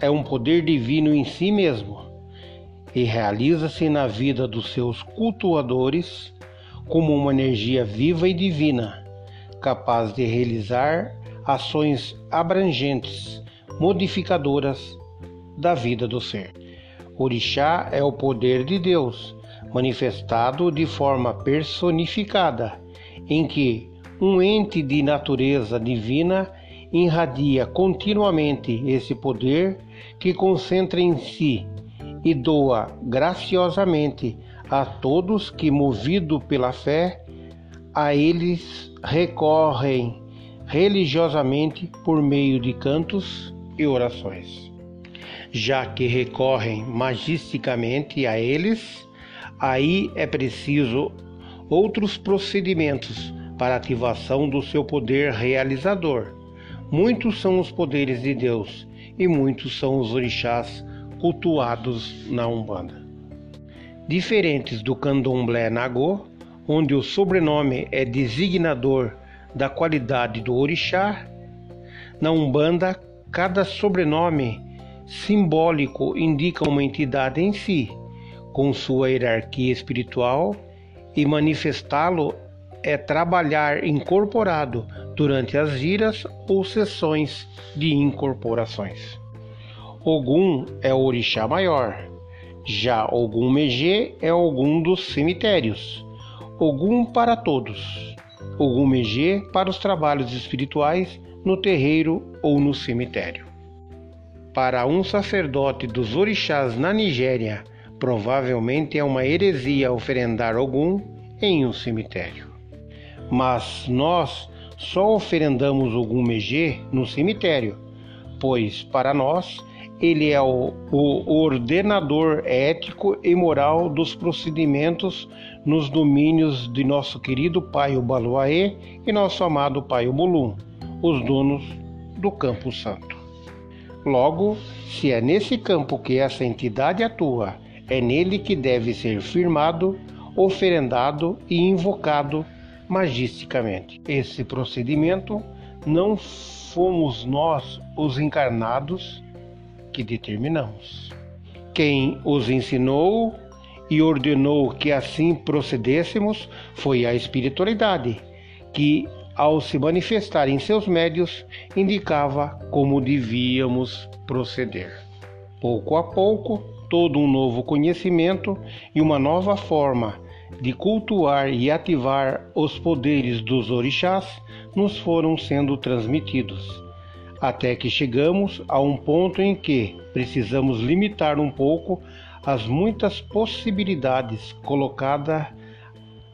é um poder divino em si mesmo e realiza-se na vida dos seus cultuadores como uma energia viva e divina, capaz de realizar ações abrangentes, modificadoras da vida do ser. Orixá é o poder de Deus, manifestado de forma personificada, em que um ente de natureza divina irradia continuamente esse poder que concentra em si e doa graciosamente a todos que, movido pela fé, a eles recorrem religiosamente por meio de cantos e orações. Já que recorrem magisticamente a eles, aí é preciso outros procedimentos para ativação do seu poder realizador Muitos são os poderes de Deus e muitos são os orixás cultuados na Umbanda. Diferentes do candomblé nagô, onde o sobrenome é designador da qualidade do orixá, na Umbanda cada sobrenome simbólico indica uma entidade em si, com sua hierarquia espiritual, e manifestá-lo é trabalhar incorporado durante as giras ou sessões de incorporações. Ogum é o orixá maior, já Ogum Megê é Ogum dos cemitérios. Ogum para todos, Ogum Megê para os trabalhos espirituais no terreiro ou no cemitério. Para um sacerdote dos orixás na Nigéria, provavelmente é uma heresia oferendar Ogum em um cemitério mas nós só oferendamos o Gumegê no cemitério, pois para nós ele é o, o, ordenador ético e moral dos procedimentos nos domínios de nosso querido pai o Baluaê e nosso amado pai o Mulum, os donos do Campo Santo. Logo, se é nesse campo que essa entidade atua, é nele que deve ser firmado, oferendado e invocado magisticamente. Esse procedimento não fomos nós, os encarnados, que determinamos. Quem os ensinou e ordenou que assim procedêssemos foi a espiritualidade, que, ao se manifestar em seus médios, indicava como devíamos proceder. Pouco a pouco, todo um novo conhecimento e uma nova forma de cultuar e ativar os poderes dos orixás nos foram sendo transmitidos, até que chegamos a um ponto em que precisamos limitar um pouco as muitas possibilidades colocadas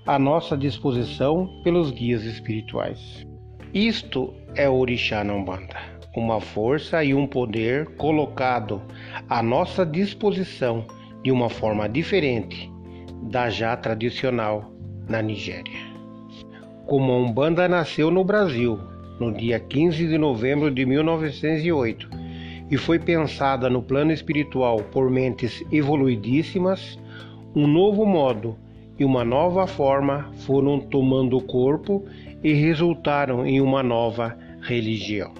à nossa disposição pelos guias espirituais. Isto é o orixá na Umbanda, uma força e um poder colocado à nossa disposição de uma forma diferente da já tradicional na Nigéria. Como a Umbanda nasceu no Brasil no dia 15 de novembro de 1908 e foi pensada no plano espiritual por mentes evoluidíssimas, um novo modo e uma nova forma foram tomando corpo e resultaram em uma nova religião.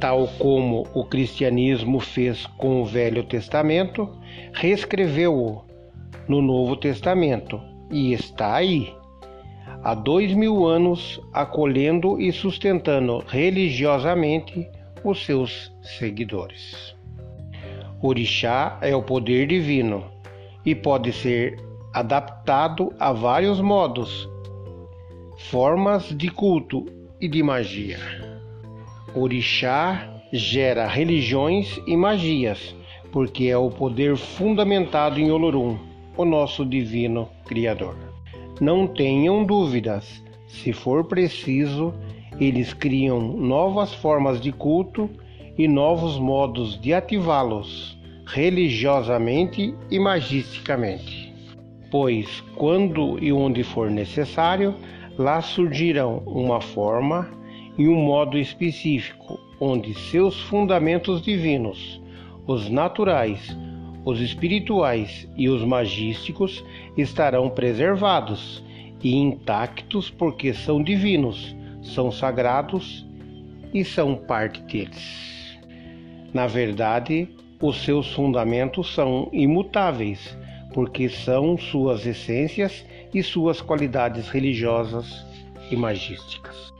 Tal como o cristianismo fez com o Velho Testamento, reescreveu-o no Novo Testamento e está aí, há dois mil anos, acolhendo e sustentando religiosamente os seus seguidores. Orixá é o poder divino e pode ser adaptado a vários modos, formas de culto e de magia. Orixá gera religiões e magias, porque é o poder fundamentado em Olorum, o nosso divino Criador. Não tenham dúvidas, se for preciso, eles criam novas formas de culto e novos modos de ativá-los religiosamente e magisticamente. Pois, quando e onde for necessário, lá surgirão uma forma e um modo específico, onde seus fundamentos divinos, os naturais, os espirituais e os magísticos estarão preservados e intactos porque são divinos, são sagrados e são parte deles. Na verdade, os seus fundamentos são imutáveis, porque são suas essências e suas qualidades religiosas e magísticas.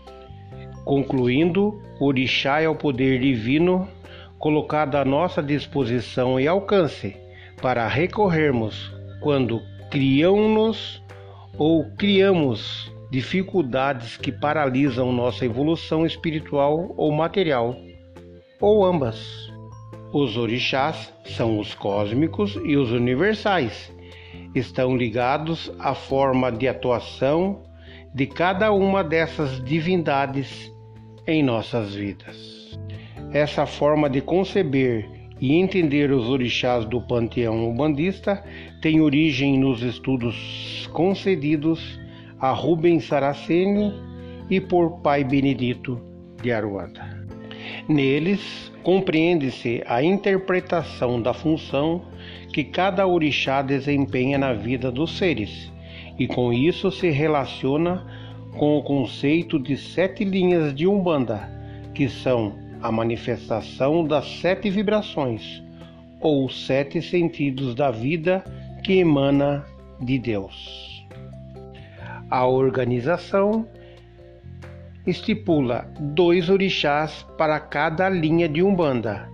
Concluindo, Orixá é o poder divino colocado à nossa disposição e alcance para recorrermos quando criamos-nos ou criamos dificuldades que paralisam nossa evolução espiritual ou material ou ambas. Os orixás são os cósmicos e os universais. Estão ligados à forma de atuação de cada uma dessas divindades em nossas vidas. Essa forma de conceber e entender os orixás do panteão umbandista tem origem nos estudos concedidos a Rubens Saraceni e por Pai Benedito de Aruanda. Neles compreende-se a interpretação da função que cada orixá desempenha na vida dos seres, e com isso se relaciona com o conceito de sete linhas de Umbanda, que são a manifestação das sete vibrações, ou sete sentidos da vida que emana de Deus. A organização estipula dois orixás para cada linha de Umbanda,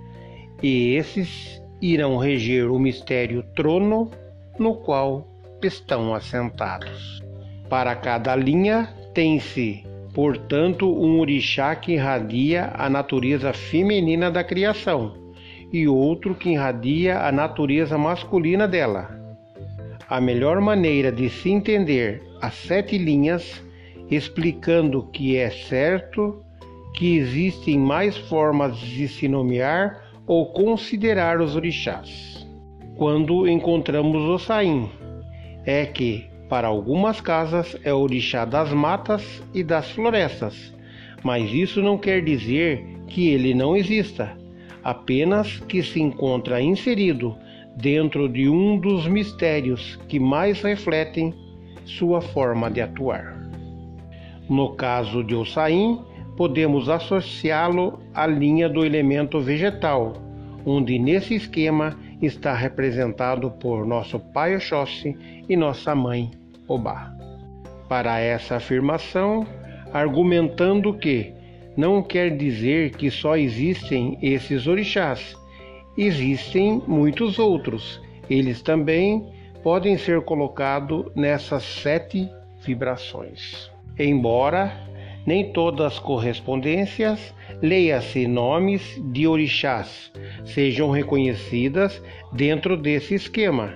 e esses irão reger o mistério trono no qual estão assentados. Para cada linha tem-se, portanto, um orixá que irradia a natureza feminina da criação e outro que irradia a natureza masculina dela. A melhor maneira de se entender as sete linhas explicando que é certo que existem mais formas de se nomear ou considerar os orixás. Quando encontramos o Saim, é que, para algumas casas, é o orixá das matas e das florestas, mas isso não quer dizer que ele não exista, apenas que se encontra inserido dentro de um dos mistérios que mais refletem sua forma de atuar. No caso de Ossain, podemos associá-lo à linha do elemento vegetal, onde nesse esquema está representado por nosso pai Oxóssi e nossa mãe Obá. Para essa afirmação, argumentando que não quer dizer que só existem esses orixás, existem muitos outros. Eles também podem ser colocados nessas sete vibrações. Embora nem todas as correspondências, leia-se nomes de orixás, sejam reconhecidas dentro desse esquema.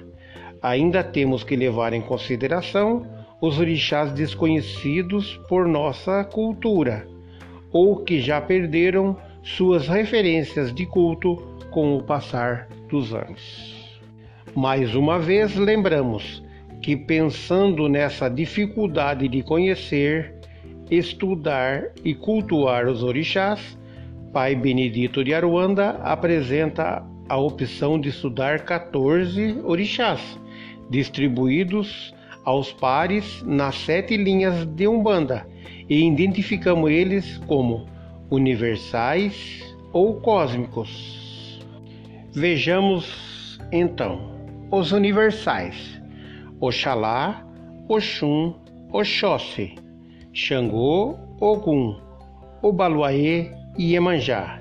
Ainda temos que levar em consideração os orixás desconhecidos por nossa cultura, ou que já perderam suas referências de culto com o passar dos anos. Mais uma vez, lembramos que, pensando nessa dificuldade de conhecer, estudar e cultuar os orixás, Pai Benedito de Aruanda apresenta a opção de estudar 14 orixás, distribuídos aos pares nas sete linhas de Umbanda, e identificamos eles como universais ou cósmicos. Vejamos então os universais. Oxalá, Oxum, Oxóssi, Xangô, Ogum, Obaluaê e Iemanjá.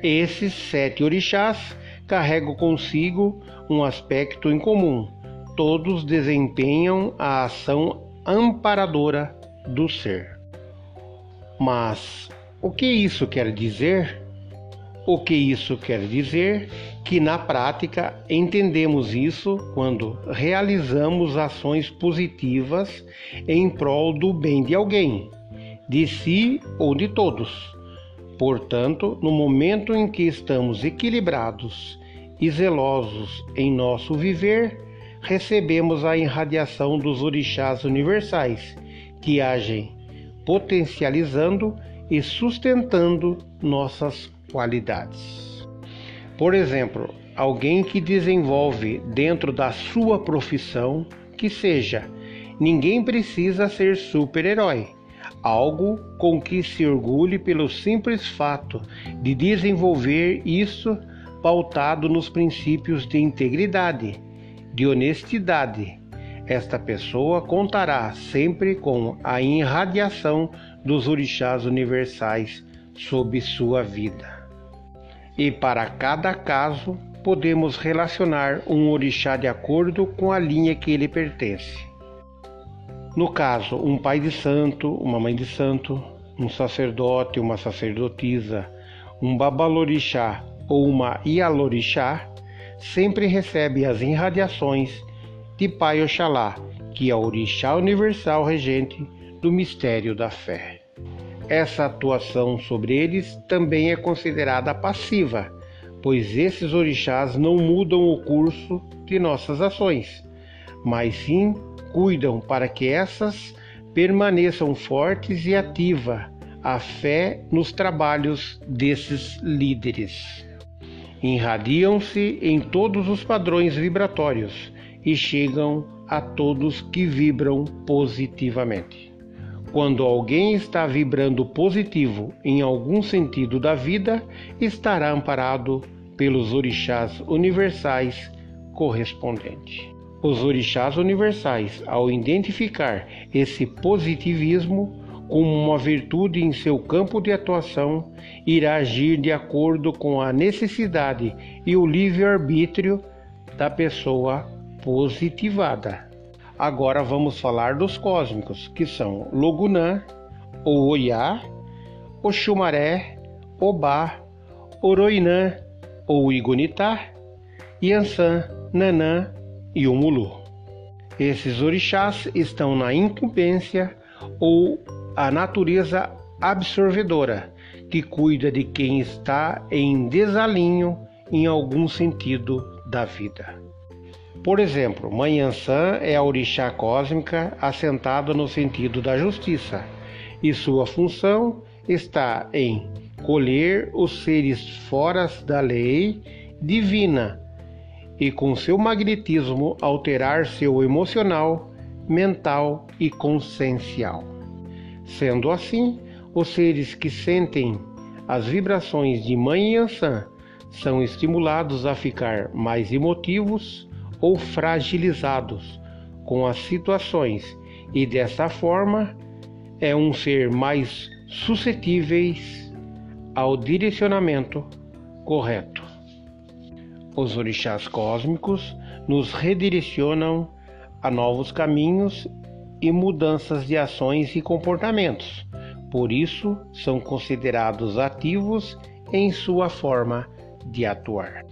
Esses sete orixás carregam consigo um aspecto em comum. Todos desempenham a ação amparadora do ser. Mas o que isso quer dizer? O que isso quer dizer? Que na prática entendemos isso quando realizamos ações positivas em prol do bem de alguém, de si ou de todos. Portanto, no momento em que estamos equilibrados e zelosos em nosso viver, recebemos a irradiação dos orixás universais, que agem potencializando e sustentando nossas qualidades. Por exemplo, alguém que desenvolve dentro da sua profissão, que seja, ninguém precisa ser super-herói, algo com que se orgulhe pelo simples fato de desenvolver isso pautado nos princípios de integridade, de honestidade. Esta pessoa contará sempre com a irradiação dos orixás universais sob sua vida. E para cada caso, podemos relacionar um orixá de acordo com a linha que ele pertence. No caso, um pai de santo, uma mãe de santo, um sacerdote, uma sacerdotisa, um babalorixá ou uma ialorixá, sempre recebe as irradiações de Pai Oxalá, que é o orixá universal regente do mistério da fé. Essa atuação sobre eles também é considerada passiva, pois esses orixás não mudam o curso de nossas ações, mas sim cuidam para que essas permaneçam fortes e ativa a fé nos trabalhos desses líderes. Irradiam-se em todos os padrões vibratórios e chegam a todos que vibram positivamente. Quando alguém está vibrando positivo em algum sentido da vida, estará amparado pelos orixás universais correspondentes. Os orixás universais, ao identificar esse positivismo como uma virtude em seu campo de atuação, irá agir de acordo com a necessidade e o livre-arbítrio da pessoa positivada. Agora vamos falar dos cósmicos, que são Logunã, ou Oiá, Oxumaré, Obá, Oroinã ou Igunitá, Yansan, Nanã e o Mulu. Esses orixás estão na incumbência ou a natureza absorvedora, que cuida de quem está em desalinho em algum sentido da vida. Por exemplo, Manhãçã é a orixá cósmica assentada no sentido da justiça, e sua função está em colher os seres fora da lei divina e com seu magnetismo alterar seu emocional, mental e consciencial. Sendo assim, os seres que sentem as vibrações de Mãe Yansan são estimulados a ficar mais emotivos ou fragilizados com as situações e dessa forma é um ser mais suscetíveis ao direcionamento correto. Os orixás cósmicos nos redirecionam a novos caminhos e mudanças de ações e comportamentos. Por isso, são considerados ativos em sua forma de atuar.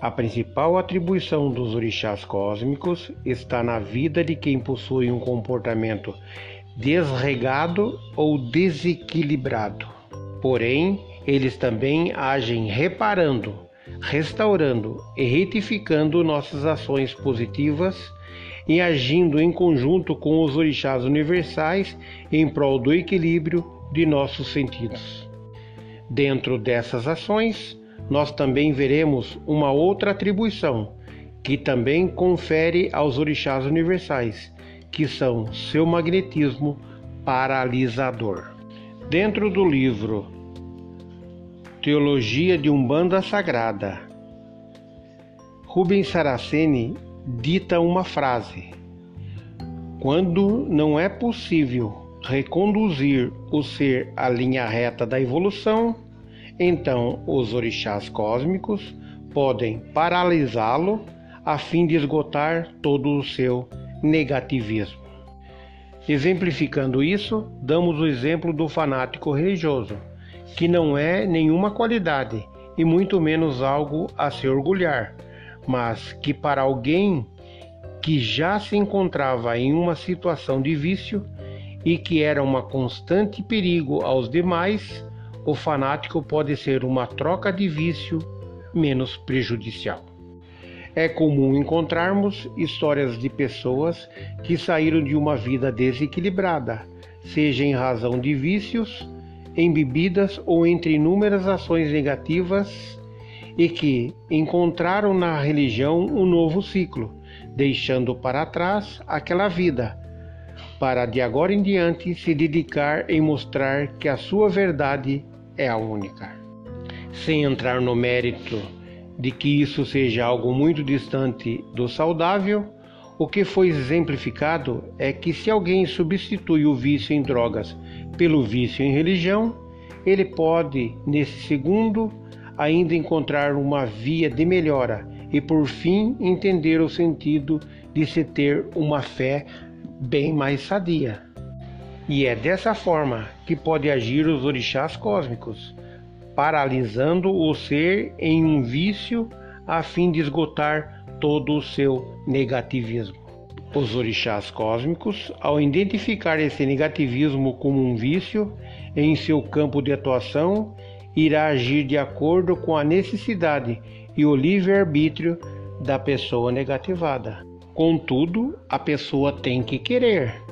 A principal atribuição dos orixás cósmicos está na vida de quem possui um comportamento desregado ou desequilibrado. Porém, eles também agem reparando restaurando e retificando nossas ações positivas e agindo em conjunto com os orixás universais em prol do equilíbrio de nossos sentidos. Dentro dessas ações, nós também veremos uma outra atribuição que também confere aos orixás universais, que são seu magnetismo paralisador. Dentro do livro Teologia de Umbanda Sagrada. Rubens Saraceni dita uma frase: Quando não é possível reconduzir o ser à linha reta da evolução, então os orixás cósmicos podem paralisá-lo a fim de esgotar todo o seu negativismo. Exemplificando isso, damos o exemplo do fanático religioso, que não é nenhuma qualidade e muito menos algo a se orgulhar, mas que para alguém que já se encontrava em uma situação de vício e que era uma constante perigo aos demais, o fanático pode ser uma troca de vício menos prejudicial. É comum encontrarmos histórias de pessoas que saíram de uma vida desequilibrada, seja em razão de vícios, em bebidas ou entre inúmeras ações negativas, e que encontraram na religião um novo ciclo, deixando para trás aquela vida, para de agora em diante se dedicar em mostrar que a sua verdade é a única. Sem entrar no mérito de que isso seja algo muito distante do saudável, o que foi exemplificado é que se alguém substitui o vício em drogas pelo vício em religião, ele pode, nesse segundo, ainda encontrar uma via de melhora e, por fim, entender o sentido de se ter uma fé bem mais sadia. E é dessa forma que pode agir os orixás cósmicos, paralisando o ser em um vício a fim de esgotar todo o seu negativismo. Os orixás cósmicos, ao identificar esse negativismo como um vício em seu campo de atuação, irá agir de acordo com a necessidade e o livre-arbítrio da pessoa negativada. Contudo, a pessoa tem que querer.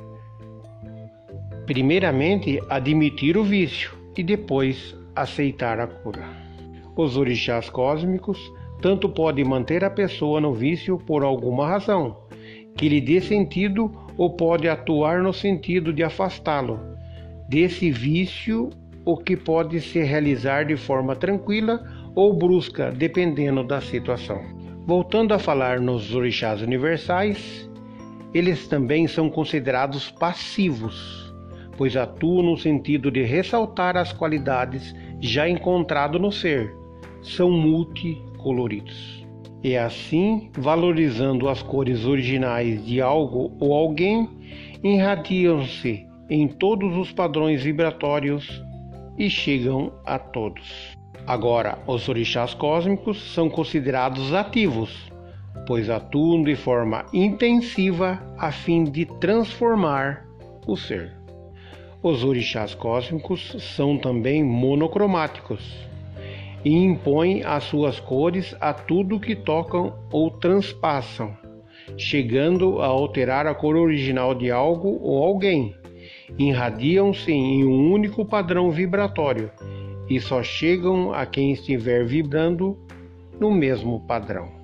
Primeiramente, admitir o vício e depois aceitar a cura. Os orixás cósmicos tanto podem manter a pessoa no vício por alguma razão, que lhe dê sentido, ou pode atuar no sentido de afastá-lo desse vício, o que pode se realizar de forma tranquila ou brusca, dependendo da situação. Voltando a falar nos orixás universais, eles também são considerados passivos pois atua no sentido de ressaltar as qualidades já encontradas no ser. São multicoloridos. E assim, valorizando as cores originais de algo ou alguém, irradiam-se em todos os padrões vibratórios e chegam a todos. Agora, os orixás cósmicos são considerados ativos, pois atuam de forma intensiva a fim de transformar o ser. Os orixás cósmicos são também monocromáticos e impõem as suas cores a tudo que tocam ou transpassam, chegando a alterar a cor original de algo ou alguém. Irradiam-se em um único padrão vibratório e só chegam a quem estiver vibrando no mesmo padrão.